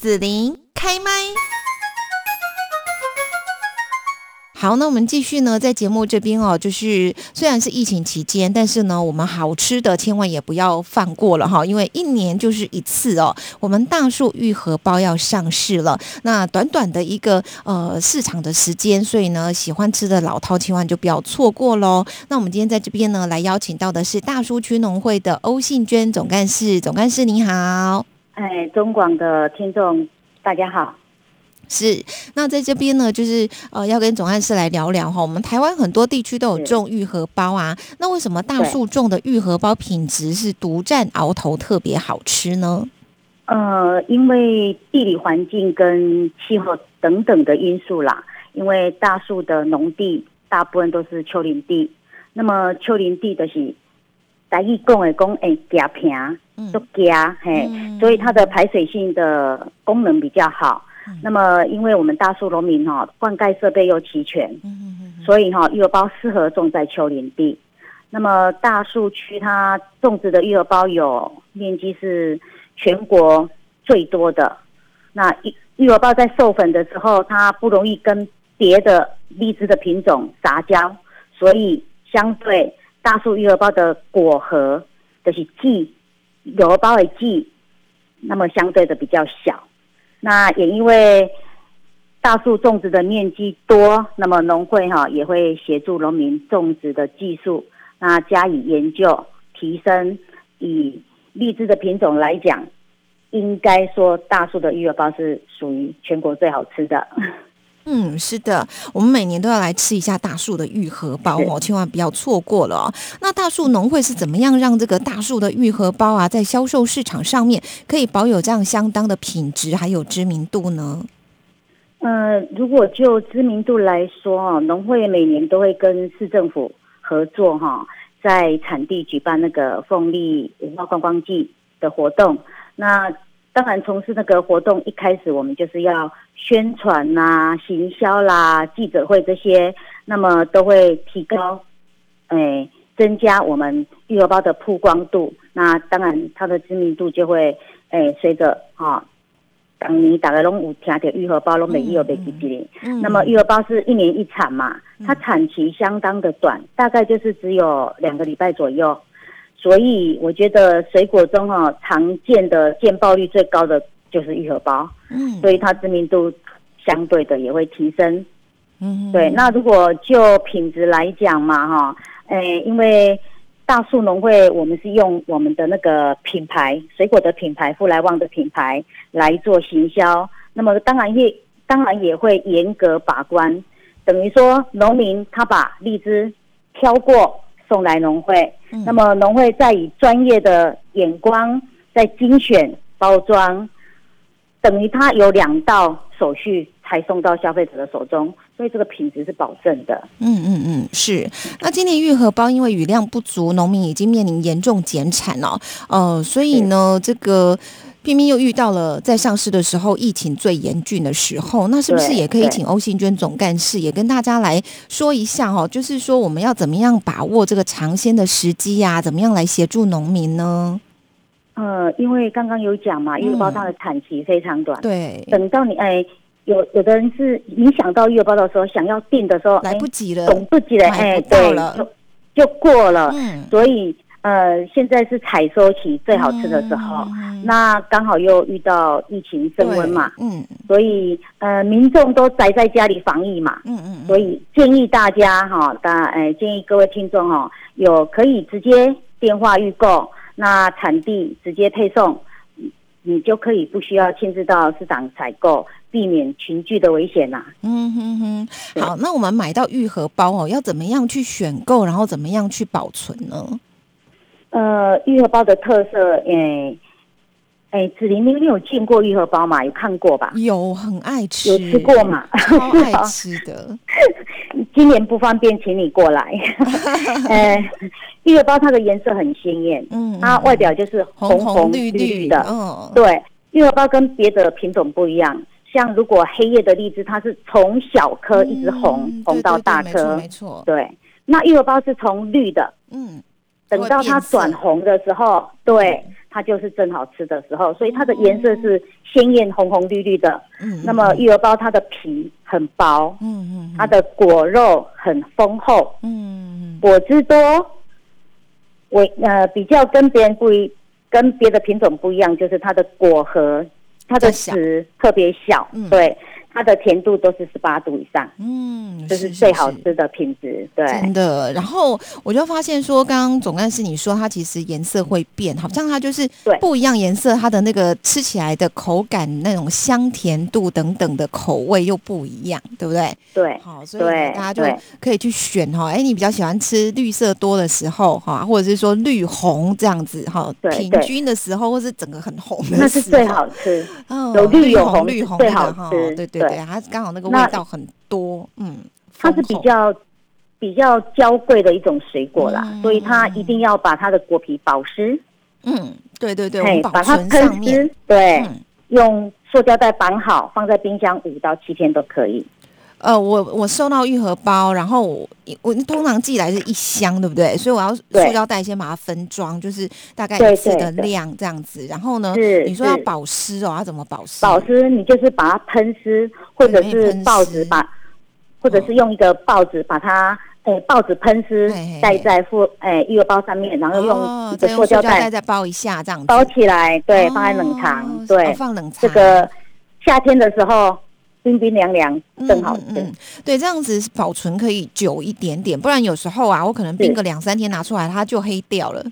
紫琳开麦。好，那我们继续呢，在节目这边哦，就是虽然是疫情期间，但是呢，我们好吃的千万也不要放过了哈，因为一年就是一次哦。我们大树玉荷包要上市了，那短短的一个呃市场的时间，所以呢，喜欢吃的老饕千万就不要错过喽。那我们今天在这边呢，来邀请到的是大树区农会的欧信娟总干事，总干事你好。哎，中广的听众大家好。是，那在这边呢，就是呃，要跟总干事来聊聊哈。我们台湾很多地区都有种玉荷包啊，那为什么大树种的玉荷包品质是独占鳌头，特别好吃呢？呃，因为地理环境跟气候等等的因素啦。因为大树的农地大部分都是丘陵地，那么丘陵地的是大意讲的讲诶夹平，都夹嘿，所以它的排水性的功能比较好。那么，因为我们大树农民哈，灌溉设备又齐全，所以哈，玉荷包适合种在丘陵地。那么，大树区它种植的玉荷包有面积是全国最多的。那玉玉荷包在授粉的时候，它不容易跟别的荔枝的品种杂交，所以相对大树玉荷包的果核就是季玉荷包的季，那么相对的比较小。那也因为大树种植的面积多，那么农会哈也会协助农民种植的技术，那加以研究提升。以荔枝的品种来讲，应该说大树的玉荷包是属于全国最好吃的。嗯，是的，我们每年都要来吃一下大树的愈合包哦，千万不要错过了哦。那大树农会是怎么样让这个大树的愈合包啊，在销售市场上面可以保有这样相当的品质还有知名度呢？呃，如果就知名度来说啊，农会每年都会跟市政府合作哈，在产地举办那个凤梨文化观光季的活动，那。当然，从事那个活动一开始，我们就是要宣传啦、行销啦、记者会这些，那么都会提高，哎，增加我们玉荷包的曝光度。那当然，它的知名度就会，哎，随着哈，当你大概拢有听到玉荷包，拢每一有被记记那么玉荷包是一年一产嘛，它产期相当的短，大概就是只有两个礼拜左右。所以我觉得水果中哈常见的见报率最高的就是玉荷包，嗯，所以它知名度相对的也会提升，嗯，对。那如果就品质来讲嘛哈，诶，因为大树农会我们是用我们的那个品牌水果的品牌富来旺的品牌来做行销，那么当然也当然也会严格把关，等于说农民他把荔枝挑过。送来农会，那么农会再以专业的眼光在精选包装，等于他有两道手续才送到消费者的手中，所以这个品质是保证的。嗯嗯嗯，是。那今年玉荷包因为雨量不足，农民已经面临严重减产了。呃，所以呢，这个。偏偏又遇到了在上市的时候疫情最严峻的时候，那是不是也可以请欧信娟总干事也跟大家来说一下哦？就是说我们要怎么样把握这个尝鲜的时机呀？怎么样来协助农民呢？呃，因为刚刚有讲嘛，玉荷包它的产期非常短，对，等到你哎，有有的人是影响到玉荷包的时候，想要订的时候来不及了，等不及了，哎，对，就就过了，嗯，所以。呃，现在是采收期最好吃的时候，那刚好又遇到疫情升温嘛，嗯，所以呃，民众都宅在家里防疫嘛，嗯嗯，所以建议大家哈，大哎，建议各位听众哈，有可以直接电话预购，那产地直接配送，你就可以不需要亲自到市场采购，避免群聚的危险呐。嗯哼哼，好，那我们买到愈合包哦，要怎么样去选购，然后怎么样去保存呢？呃，玉荷包的特色，诶，哎，子玲，你你有见过玉荷包吗？有看过吧？有，很爱吃，有吃过吗？超爱吃的。今年不方便，请你过来。呃，玉荷包它的颜色很鲜艳，嗯，它外表就是红红绿绿的，嗯，对。玉荷包跟别的品种不一样，像如果黑叶的荔枝，它是从小颗一直红红到大颗，没错，对。那玉荷包是从绿的，嗯。等到它转红的时候，对，它它就是正好吃的时候，所以它的颜色是鲜艳红红绿绿的。嗯，那么玉儿包它的皮很薄，嗯嗯它的果肉很丰厚，嗯果汁多。我呃比较跟别人不一，跟别的品种不一样，就是它的果核，它的籽特别小，嗯。对，它的甜度都是十八度以上，嗯，这是最好吃的品质。对，真的，然后我就发现说，刚刚总干事你说它其实颜色会变，好像它就是对不一样颜色，它的那个吃起来的口感、那种香甜度等等的口味又不一样，对不对？对，好，所以大家就可以去选哈，哎，你比较喜欢吃绿色多的时候哈，或者是说绿红这样子哈，平均的时候，或是整个很红的时候，那是最好吃。哦，有绿有红绿红最好吃对对对对，它刚好那个味道很多，嗯，它是比较比较娇贵的一种水果啦，嗯所以它一定要把它的果皮保湿，嗯，对对对，把它喷，湿，对，嗯。用塑胶袋绑好，放在冰箱五到七天都可以。呃，我我收到愈合包，然后我我通常寄来是一箱，对不对？所以我要塑胶袋先把它分装，就是大概对一次的量这样子。然后呢，是你说要保湿哦，要怎么保湿？保湿你就是把它喷湿，或者是报纸把，或者是用一个报纸把它，诶、报纸喷湿盖在附，诶、愈合包上面，然后哦用一个塑胶袋袋再包一下，这样子包起来，对，哦放在冷藏，哦对，放冷藏这个夏天的时候冰冰凉凉正好吃。嗯嗯嗯对，这样子保存可以久一点点，不然有时候啊，我可能冰个两三天拿出来，它就黑掉了，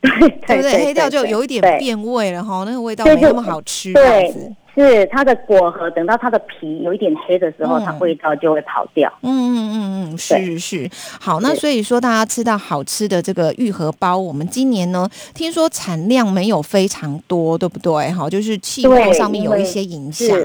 对对不对？黑掉就有一点变味了哈，那个味道没那么好吃，对，是它的果核，等到它的皮有一点黑的时候，嗯它味道就会跑掉。嗯嗯嗯嗯，是是。好，那所以说大家吃到好吃的这个玉荷包，我们今年呢，听说产量没有非常多，对不对？哈，就是气候上面有一些影响。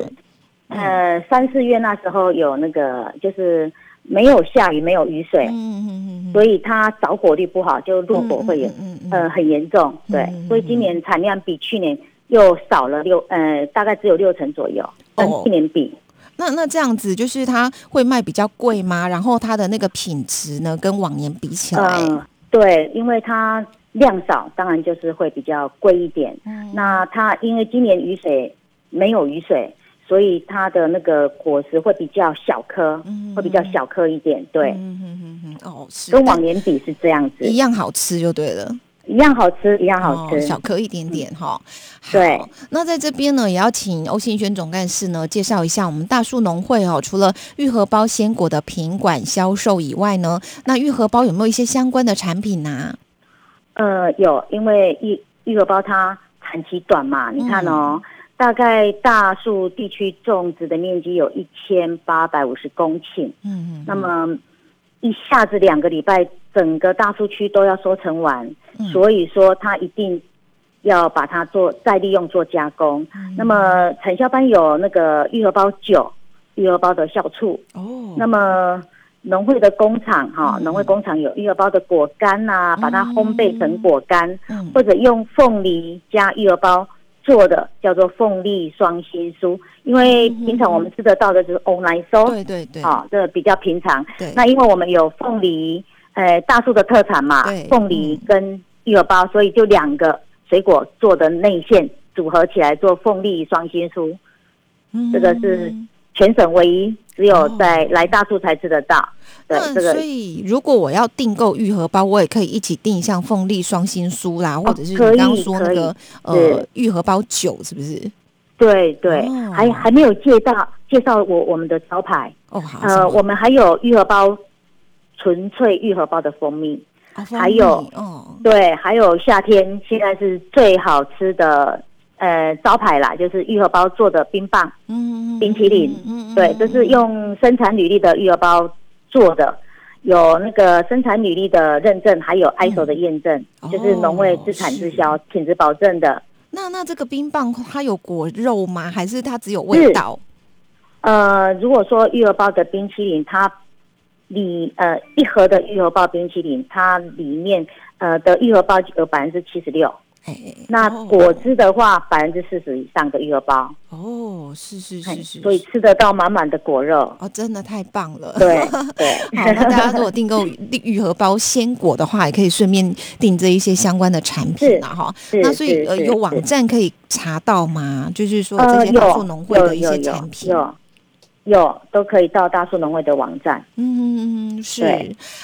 是，呃，三四月那时候有那个就是没有下雨，没有雨水，嗯嗯嗯嗯，所以它着火率不好，就落火会严，嗯很严重。对，嗯所以今年产量比去年又少了六，呃，大概只有六成左右，跟哦去年比。那那这样子，就是它会卖比较贵吗？然后它的那个品质呢，跟往年比起来，嗯，对，因为它量少，当然就是会比较贵一点。嗯那它因为今年雨水没有雨水，所以它的那个果实会比较小颗，嗯会比较小颗一点。对，嗯嗯嗯嗯，哦，是跟往年比是这样子，一样好吃就对了。一样好吃，一样好吃。哦，小颗一点点哈。对，那在这边呢，也要请欧信轩总干事呢介绍一下我们大树农会哦，除了玉荷包鲜果的品管销售以外呢，那玉荷包有没有一些相关的产品啊、呃，有，因为玉玉荷包它产期短嘛，你看哦，嗯大概大树地区种植的面积有一千八百五十公顷，嗯嗯，那么一下子两个礼拜，整个大树区都要收成完，嗯。所以说它一定要把它做再利用做加工。嗯。那么产销班有那个玉荷包酒、玉荷包的酵醋，哦，那么农会的工厂哈，嗯农会工厂有玉荷包的果干呐、把它烘焙成果干，嗯。或者用凤梨加玉荷包做的叫做凤梨双心酥，因为平常我们吃得到的就是欧奶酥，对对对，啊、这个比较平常。对，那因为我们有凤梨，呃，大树的特产嘛，凤梨跟芋儿包，所以就两个水果做的内馅组合起来做凤梨双心酥，嗯。这个是全省唯一只有在来大树才吃得到。对，这个所以，如果我要订购愈合包，我也可以一起订像凤梨双心酥啦，或者是你刚刚说那个呃是玉荷包酒，是不是？对对，哦。还还没有介绍介绍我我们的招牌，哦，好，呃，我们还有愈合包纯粹愈合包的蜂蜜，还有蜜哦，对，还有夏天现在是最好吃的呃招牌啦，就是玉荷包做的冰棒。嗯，冰淇淋嗯，嗯对，这是用生产履历的玉荷包做的，有那个生产履历的认证，还有 ISO 的验证，哦就是农会自产自销、品质保证的。那那这个冰棒它有果肉吗？还是它只有味道？呃，如果说玉荷包的冰淇淋，它里呃一盒的玉荷包冰淇淋，它里面呃的玉荷包有百分之七十六，哎，那哦果汁的话，百分之四十以上的愈合包，哦，是是是是，所以吃得到满满的果肉。哦，真的太棒了。对 对，好，那大家如果订购愈合 包鲜果的话，也可以顺便订这一些相关的产品啊，哈。那所以呃，有网站可以查到吗？就是说这呃些大树有农会的一些产品。有有都可以到大树农会的网站。嗯，是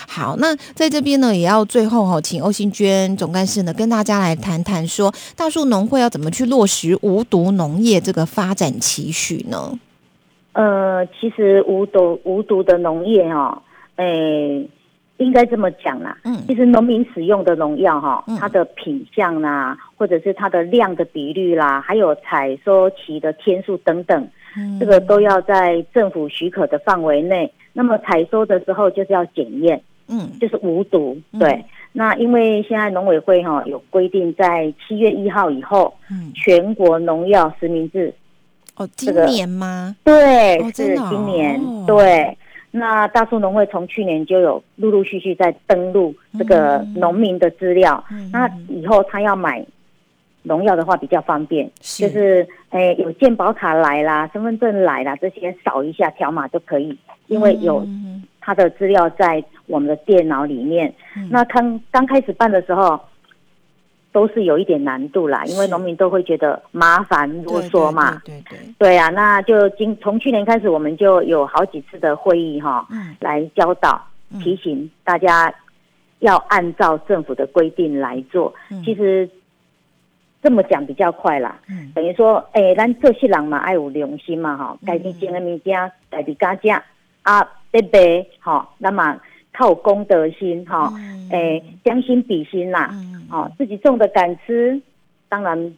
好。那在这边呢，也要最后哈、请欧新娟总干事呢跟大家来谈谈说，大树农会要怎么去落实无毒农业这个发展期许呢？呃，其实无毒无毒的农业哈、诶、应该这么讲啦。嗯其实农民使用的农药哈、嗯它的品相啦，或者是它的量的比率啦，还有采收期的天数等等，嗯这个都要在政府许可的范围内。那么采收的时候就是要检验，嗯。就是无毒。嗯。对，那因为现在农委会哈、有规定，在七月一号以后，嗯。全国农药实名制哦，今这个年吗？对，是今年、哦。对。那大树农会从去年就有陆陆续续在登录这个嗯。农民的资料，嗯。那以后他要买农药的话比较方便，是就是诶有健保卡来啦、身份证来啦，这些扫一下条码就可以，因为有嗯他的资料在我们的电脑里面。嗯那刚刚开始办的时候。都是有一点难度啦，因为是农民都会觉得麻烦啰对嗦嘛。对对对，对对啊，那就今从去年开始，我们就有好几次的会议哈、嗯来教导、嗯提醒大家要按照政府的规定来做。嗯其实这么讲比较快啦，嗯。等于说，诶、咱做事人嘛爱有良心嘛哈，嗯。该己种的物件，家己家食。啊，得卖哈，那么靠有公德心哈，嗯。诶、将心比心啦，嗯。哦，自己种的敢吃，当然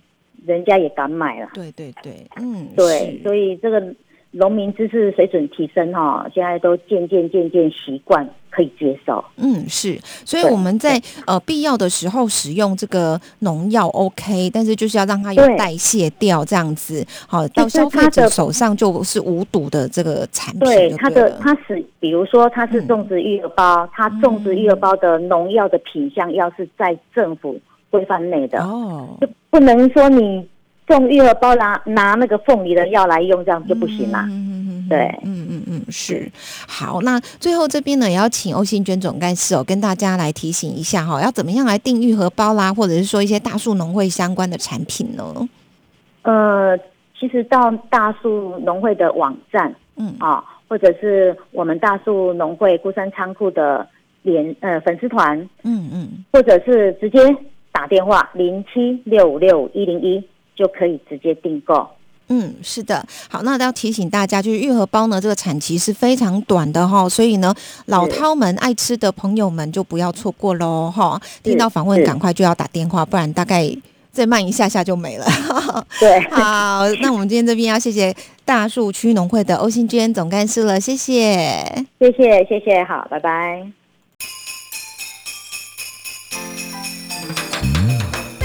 人家也敢买了。对对对，嗯，对，所以这个农民知识水准提升哈、现在都渐渐渐渐习惯可以接受。嗯，是，所以我们在呃必要的时候使用这个农药 OK，但是就是要让它有代谢掉，这样子，好到消费者手上就是无毒的这个产品对它的它是，比如说它是嗯。种植育儿包，它种植育儿包的农药的品相要是在政府规范内的，哦，就不能说你种育儿包拿拿那个凤梨的药来用，这样就不行啦。嗯嗯嗯对嗯嗯嗯，是好。那最后这边呢，也要请欧信娟总干事哦，跟大家来提醒一下哈、要怎么样来订愈合包啦，或者是说一些大树农会相关的产品呢？呃，其实到大树农会的网站嗯啊、或者是我们大树农会孤山仓库的连呃粉丝团，嗯嗯，或者是直接打电话零七六五六一零一就可以直接订购。嗯，是的，好，那要提醒大家，就是愈合包呢，这个产期是非常短的哈，所以呢，老饕们爱吃的朋友们就不要错过喽哈。听到访问是赶快就要打电话，不然大概再慢一下下就没了。对，好，那我们今天这边要谢谢大树区农会的欧新娟总干事了，谢谢。谢谢谢谢，好，拜拜。